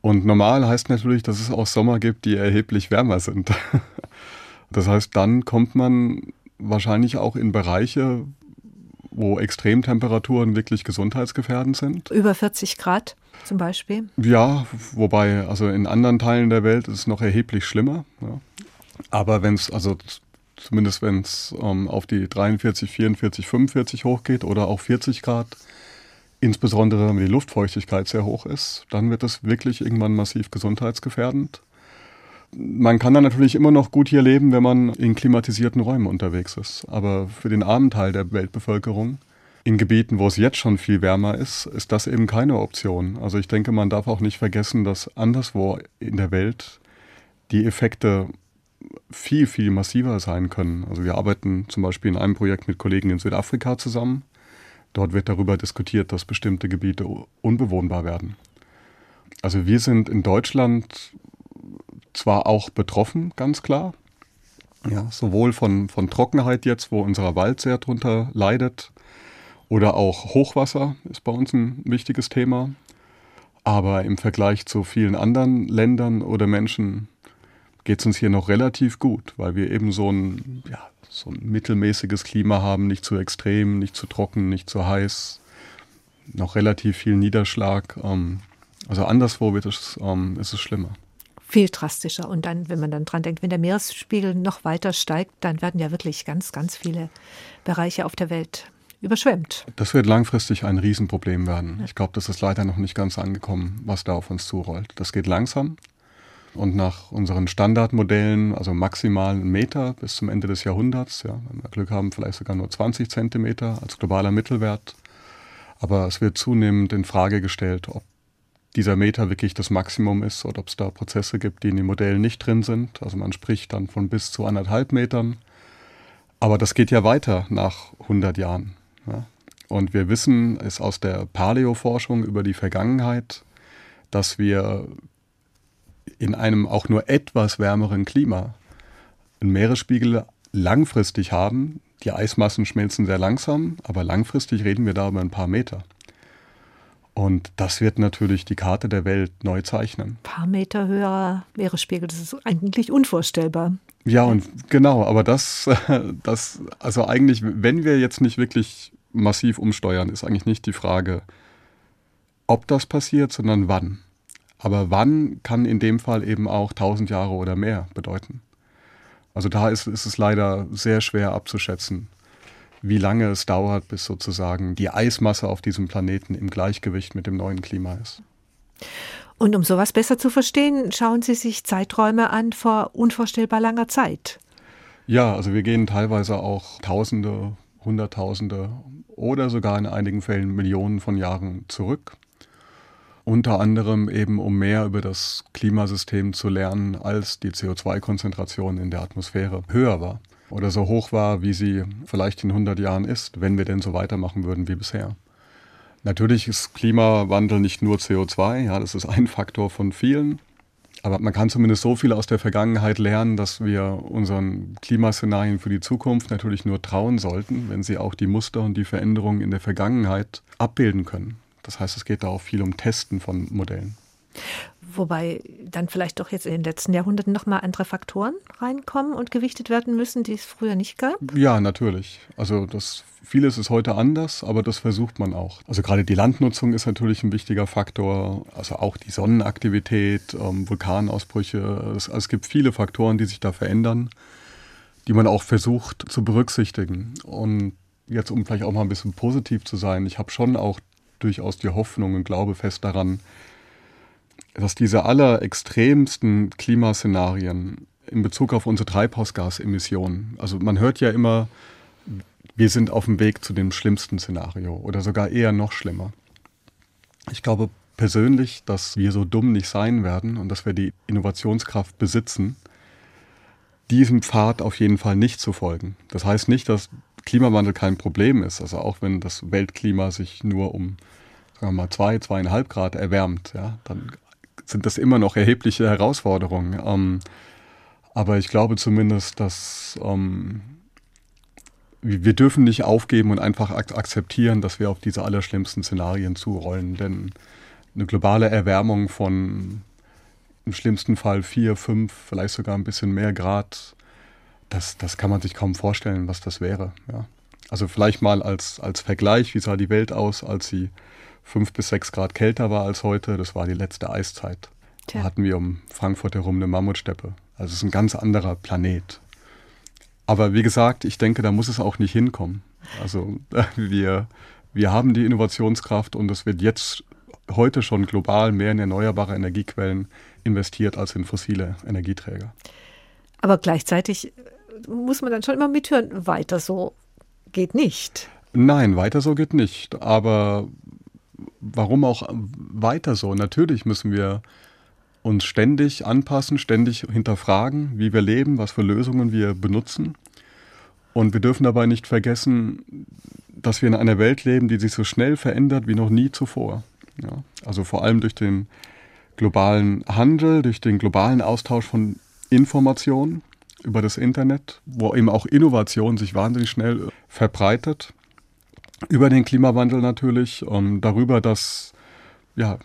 Und normal heißt natürlich, dass es auch Sommer gibt, die erheblich wärmer sind. [laughs] Das heißt, dann kommt man wahrscheinlich auch in Bereiche, wo Extremtemperaturen wirklich gesundheitsgefährdend sind. Über 40 Grad zum Beispiel? Ja, wobei, also in anderen Teilen der Welt ist es noch erheblich schlimmer. Ja. Aber wenn es, also zumindest wenn es ähm, auf die 43, 44, 45 hochgeht oder auch 40 Grad, insbesondere wenn die Luftfeuchtigkeit sehr hoch ist, dann wird es wirklich irgendwann massiv gesundheitsgefährdend. Man kann dann natürlich immer noch gut hier leben, wenn man in klimatisierten Räumen unterwegs ist. Aber für den armen Teil der Weltbevölkerung, in Gebieten, wo es jetzt schon viel wärmer ist, ist das eben keine Option. Also ich denke, man darf auch nicht vergessen, dass anderswo in der Welt die Effekte viel, viel massiver sein können. Also wir arbeiten zum Beispiel in einem Projekt mit Kollegen in Südafrika zusammen. Dort wird darüber diskutiert, dass bestimmte Gebiete unbewohnbar werden. Also wir sind in Deutschland zwar auch betroffen, ganz klar. Ja, sowohl von, von Trockenheit jetzt, wo unser Wald sehr drunter leidet, oder auch Hochwasser ist bei uns ein wichtiges Thema. Aber im Vergleich zu vielen anderen Ländern oder Menschen geht es uns hier noch relativ gut, weil wir eben so ein, ja, so ein mittelmäßiges Klima haben, nicht zu extrem, nicht zu trocken, nicht zu heiß, noch relativ viel Niederschlag. Ähm, also anderswo wird es, ähm, ist es schlimmer. Viel drastischer. Und dann, wenn man dann dran denkt, wenn der Meeresspiegel noch weiter steigt, dann werden ja wirklich ganz, ganz viele Bereiche auf der Welt überschwemmt. Das wird langfristig ein Riesenproblem werden. Ich glaube, das ist leider noch nicht ganz angekommen, was da auf uns zurollt. Das geht langsam, und nach unseren Standardmodellen, also maximal einen Meter bis zum Ende des Jahrhunderts, ja, wenn wir Glück haben, vielleicht sogar nur 20 Zentimeter als globaler Mittelwert. Aber es wird zunehmend in Frage gestellt, ob dieser Meter wirklich das Maximum ist oder ob es da Prozesse gibt, die in den Modellen nicht drin sind. Also man spricht dann von bis zu anderthalb Metern. Aber das geht ja weiter nach 100 Jahren. Ja. Und wir wissen es aus der Paläoforschung über die Vergangenheit, dass wir in einem auch nur etwas wärmeren Klima einen Meeresspiegel langfristig haben. Die Eismassen schmelzen sehr langsam, aber langfristig reden wir da über ein paar Meter. Und das wird natürlich die Karte der Welt neu zeichnen. Ein paar Meter höherer Meeresspiegel, das ist eigentlich unvorstellbar. Ja, und genau, aber das, [laughs] das, also eigentlich, wenn wir jetzt nicht wirklich massiv umsteuern, ist eigentlich nicht die Frage, ob das passiert, sondern wann. Aber wann kann in dem Fall eben auch 1000 Jahre oder mehr bedeuten. Also da ist, ist es leider sehr schwer abzuschätzen, wie lange es dauert, bis sozusagen die Eismasse auf diesem Planeten im Gleichgewicht mit dem neuen Klima ist. Und um sowas besser zu verstehen, schauen Sie sich Zeiträume an vor unvorstellbar langer Zeit. Ja, also wir gehen teilweise auch Tausende, Hunderttausende oder sogar in einigen Fällen Millionen von Jahren zurück. Unter anderem eben, um mehr über das Klimasystem zu lernen, als die CO2-Konzentration in der Atmosphäre höher war oder so hoch war, wie sie vielleicht in 100 Jahren ist, wenn wir denn so weitermachen würden wie bisher. Natürlich ist Klimawandel nicht nur CO2, ja, das ist ein Faktor von vielen. Aber man kann zumindest so viel aus der Vergangenheit lernen, dass wir unseren Klimaszenarien für die Zukunft natürlich nur trauen sollten, wenn sie auch die Muster und die Veränderungen in der Vergangenheit abbilden können. Das heißt, es geht da auch viel um Testen von Modellen. Wobei dann vielleicht doch jetzt in den letzten Jahrhunderten nochmal andere Faktoren reinkommen und gewichtet werden müssen, die es früher nicht gab? Ja, natürlich. Also das vieles ist heute anders, aber das versucht man auch. Also gerade die Landnutzung ist natürlich ein wichtiger Faktor, also auch die Sonnenaktivität, ähm, Vulkanausbrüche. Es, also es gibt viele Faktoren, die sich da verändern, die man auch versucht zu berücksichtigen. Und jetzt, um vielleicht auch mal ein bisschen positiv zu sein, ich habe schon auch durchaus die Hoffnung und glaube fest daran, dass diese allerextremsten Klimaszenarien in Bezug auf unsere Treibhausgasemissionen, also man hört ja immer, wir sind auf dem Weg zu dem schlimmsten Szenario oder sogar eher noch schlimmer. Ich glaube persönlich, dass wir so dumm nicht sein werden und dass wir die Innovationskraft besitzen, diesem Pfad auf jeden Fall nicht zu folgen. Das heißt nicht, dass Klimawandel kein Problem ist. Also auch wenn das Weltklima sich nur um sagen wir mal zwei, zweieinhalb Grad erwärmt, ja, dann sind das immer noch erhebliche Herausforderungen. Ähm, aber ich glaube zumindest, dass ähm, wir dürfen nicht aufgeben und einfach ak akzeptieren, dass wir auf diese allerschlimmsten Szenarien zurollen. Denn eine globale Erwärmung von im schlimmsten Fall vier, fünf, vielleicht sogar ein bisschen mehr Grad, das, das kann man sich kaum vorstellen, was das wäre. Ja. Also vielleicht mal als, als Vergleich, wie sah die Welt aus, als sie fünf bis sechs Grad kälter war als heute. Das war die letzte Eiszeit. Tja. Da hatten wir um Frankfurt herum eine Mammutsteppe. Also es ist ein ganz anderer Planet. Aber wie gesagt, ich denke, da muss es auch nicht hinkommen. Also [laughs] wir, wir haben die Innovationskraft und es wird jetzt heute schon global mehr in erneuerbare Energiequellen investiert als in fossile Energieträger. Aber gleichzeitig muss man dann schon immer mithören, weiter so geht nicht. Nein, weiter so geht nicht. Aber warum auch weiter so? Natürlich müssen wir uns ständig anpassen, ständig hinterfragen, wie wir leben, was für Lösungen wir benutzen. Und wir dürfen dabei nicht vergessen, dass wir in einer Welt leben, die sich so schnell verändert wie noch nie zuvor. Ja, also vor allem durch den globalen Handel, durch den globalen Austausch von Informationen über das Internet, wo eben auch Innovation sich wahnsinnig schnell verbreitet über den Klimawandel natürlich, um, darüber, dass ja,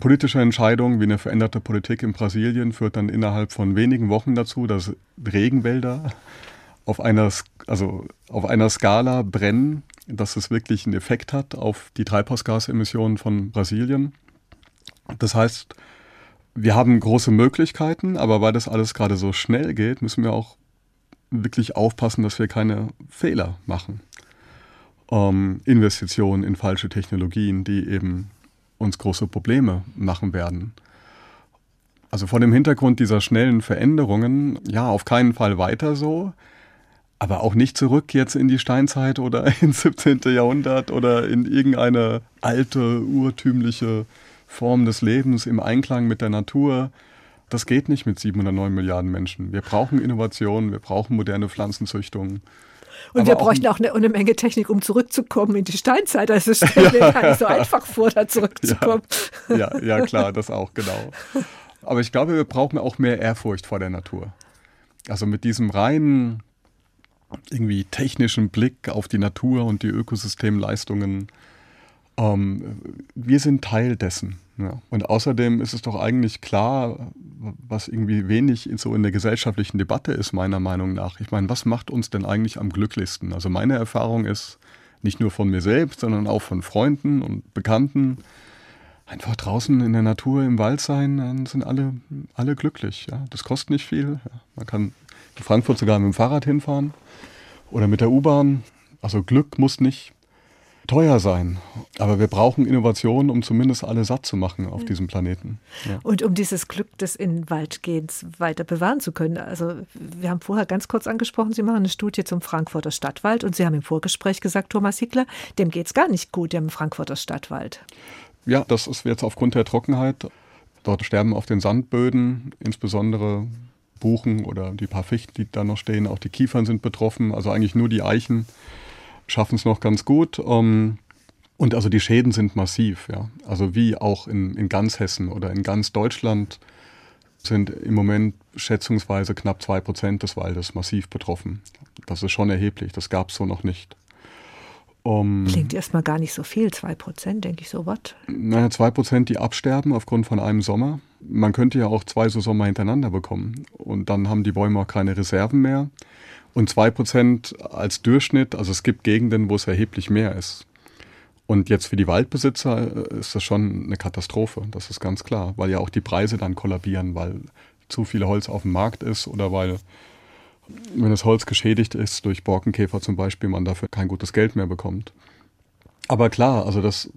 politische Entscheidungen wie eine veränderte Politik in Brasilien führt dann innerhalb von wenigen Wochen dazu, dass Regenwälder [laughs] auf einer, also auf einer Skala brennen, dass es wirklich einen Effekt hat auf die Treibhausgasemissionen von Brasilien. Das heißt, wir haben große Möglichkeiten, aber weil das alles gerade so schnell geht, müssen wir auch wirklich aufpassen, dass wir keine Fehler machen ähm, Investitionen in falsche Technologien, die eben uns große Probleme machen werden. Also vor dem Hintergrund dieser schnellen Veränderungen, ja, auf keinen Fall weiter so, aber auch nicht zurück jetzt in die Steinzeit oder [laughs] ins 17. Jahrhundert oder in irgendeine alte, urtümliche Form des Lebens im Einklang mit der Natur. Das geht nicht mit 709 Milliarden Menschen. Wir brauchen Innovationen, wir brauchen moderne Pflanzenzüchtung. Und wir bräuchten auch eine, eine, Menge Technik, um zurückzukommen in die Steinzeit. Also es [laughs] stelle mir gar nicht so einfach vor, da zurückzukommen. Ja, ja, ja, klar, [laughs] das auch, genau. Aber ich glaube, wir brauchen auch mehr Ehrfurcht vor der Natur. Also mit diesem reinen, irgendwie technischen Blick auf die Natur und die Ökosystemleistungen. Ähm, wir sind Teil dessen. Ja. Und außerdem ist es doch eigentlich klar, was irgendwie wenig so in der gesellschaftlichen Debatte ist, meiner Meinung nach. Ich meine, was macht uns denn eigentlich am glücklichsten? Also meine Erfahrung ist, nicht nur von mir selbst, sondern auch von Freunden und Bekannten, einfach draußen in der Natur, im Wald sein, dann sind alle, alle glücklich. Ja. Das kostet nicht viel. Man kann in Frankfurt sogar mit dem Fahrrad hinfahren oder mit der U-Bahn. Also Glück muss nicht teuer sein. Aber wir brauchen Innovationen, um zumindest alle satt zu machen auf diesem Planeten. Ja. Und um dieses Glück des in Waldgehens weiter bewahren zu können. Also wir haben vorher ganz kurz angesprochen, Sie machen eine Studie zum Frankfurter Stadtwald und Sie haben im Vorgespräch gesagt, Thomas Hickler, dem geht es gar nicht gut, dem Frankfurter Stadtwald. Ja, das ist jetzt aufgrund der Trockenheit. Dort sterben auf den Sandböden insbesondere Buchen oder die paar Fichten, die da noch stehen. Auch die Kiefern sind betroffen. Also eigentlich nur die Eichen schaffen es noch ganz gut. Um, und also die Schäden sind massiv. Ja. Also wie auch in, in ganz Hessen oder in ganz Deutschland sind im Moment schätzungsweise knapp zwei Prozent des Waldes massiv betroffen. Das ist schon erheblich. Das gab es so noch nicht. Um, Klingt erstmal gar nicht so viel, 2%, denke ich so, was? Naja, 2%, die absterben aufgrund von einem Sommer. Man könnte ja auch zwei so Sommer hintereinander bekommen und dann haben die Bäume auch keine Reserven mehr. Und 2% als Durchschnitt, also es gibt Gegenden, wo es erheblich mehr ist. Und jetzt für die Waldbesitzer äh, ist das schon eine Katastrophe, das ist ganz klar, weil ja auch die Preise dann kollabieren, weil zu viel Holz auf dem Markt ist oder weil wenn das Holz geschädigt ist durch Borkenkäfer zum Beispiel, man dafür kein gutes Geld mehr bekommt. Aber klar, also das,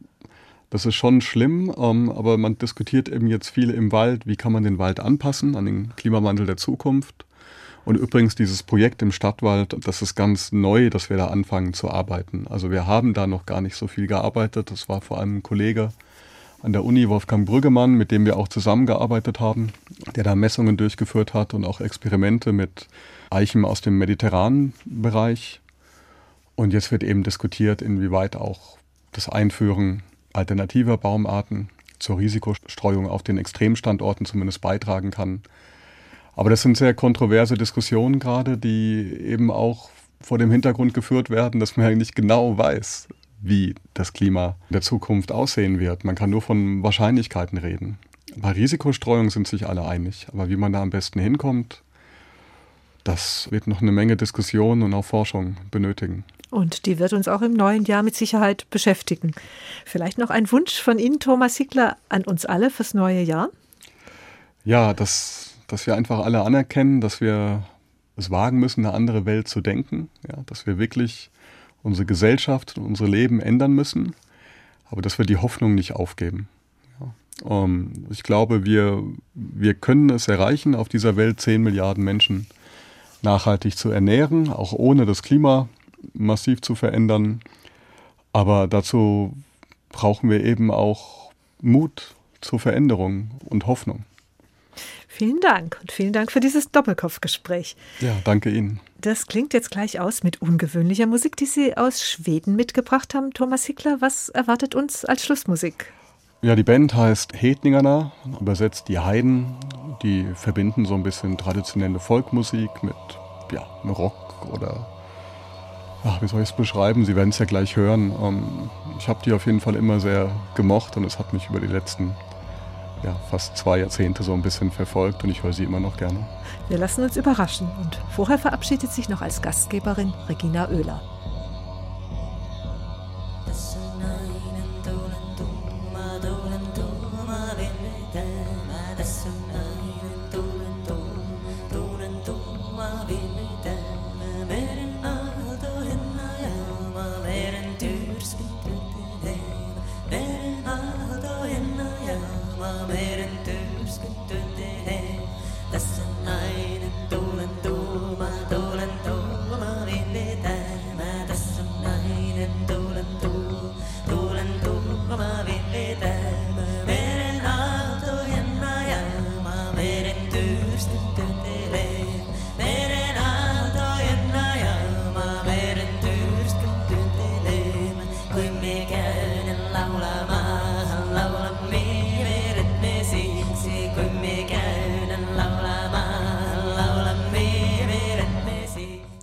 das ist schon schlimm, ähm, aber man diskutiert eben jetzt viel im Wald, wie kann man den Wald anpassen an den Klimawandel der Zukunft. Und übrigens dieses Projekt im Stadtwald, das ist ganz neu, dass wir da anfangen zu arbeiten. Also wir haben da noch gar nicht so viel gearbeitet. Das war vor allem ein Kollege an der Uni, Wolfgang Brüggemann, mit dem wir auch zusammengearbeitet haben, der da Messungen durchgeführt hat und auch Experimente mit Eichen aus dem mediterranen Bereich. Und jetzt wird eben diskutiert, inwieweit auch das Einführen alternativer Baumarten zur Risikostreuung auf den Extremstandorten zumindest beitragen kann. Aber das sind sehr kontroverse Diskussionen gerade, die eben auch vor dem Hintergrund geführt werden, dass man ja nicht genau weiß, wie das Klima in der Zukunft aussehen wird. Man kann nur von Wahrscheinlichkeiten reden. Bei Risikostreuung sind sich alle einig, aber wie man da am besten hinkommt, das wird noch eine Menge Diskussion und auch Forschung benötigen. Und die wird uns auch im neuen Jahr mit Sicherheit beschäftigen. Vielleicht noch ein Wunsch von Ihnen, Thomas Hickler, an uns alle fürs neue Jahr? Ja, dass, dass wir einfach alle anerkennen, dass wir es wagen müssen, eine andere Welt zu denken. Ja, dass wir wirklich unsere Gesellschaft und unsere Leben ändern müssen, aber dass wir die Hoffnung nicht aufgeben. Ja. Um, ähm, ich glaube, wir, wir können es erreichen, auf dieser Welt 10 Milliarden Menschen nachhaltig zu ernähren, auch ohne das Klima massiv zu verändern. Aber dazu brauchen wir eben auch Mut zur Veränderung und Hoffnung. Vielen Dank und vielen Dank für dieses Doppelkopfgespräch. Ja, danke Ihnen. Das klingt jetzt gleich aus mit ungewöhnlicher Musik, die Sie aus Schweden mitgebracht haben. Thomas Hickler, was erwartet uns als Schlussmusik? Ja, die Band heißt Hedningerna, übersetzt die Heiden. Die verbinden so ein bisschen traditionelle Folkmusik mit ja, Rock oder ach, wie soll ich es beschreiben? Sie werden es ja gleich hören. Ähm, ich habe die auf jeden Fall immer sehr gemocht und es hat mich über die letzten ja, fast zwei Jahrzehnte so ein bisschen verfolgt und ich höre sie immer noch gerne. Wir lassen uns überraschen und vorher verabschiedet sich noch als Gastgeberin Regina Oehler.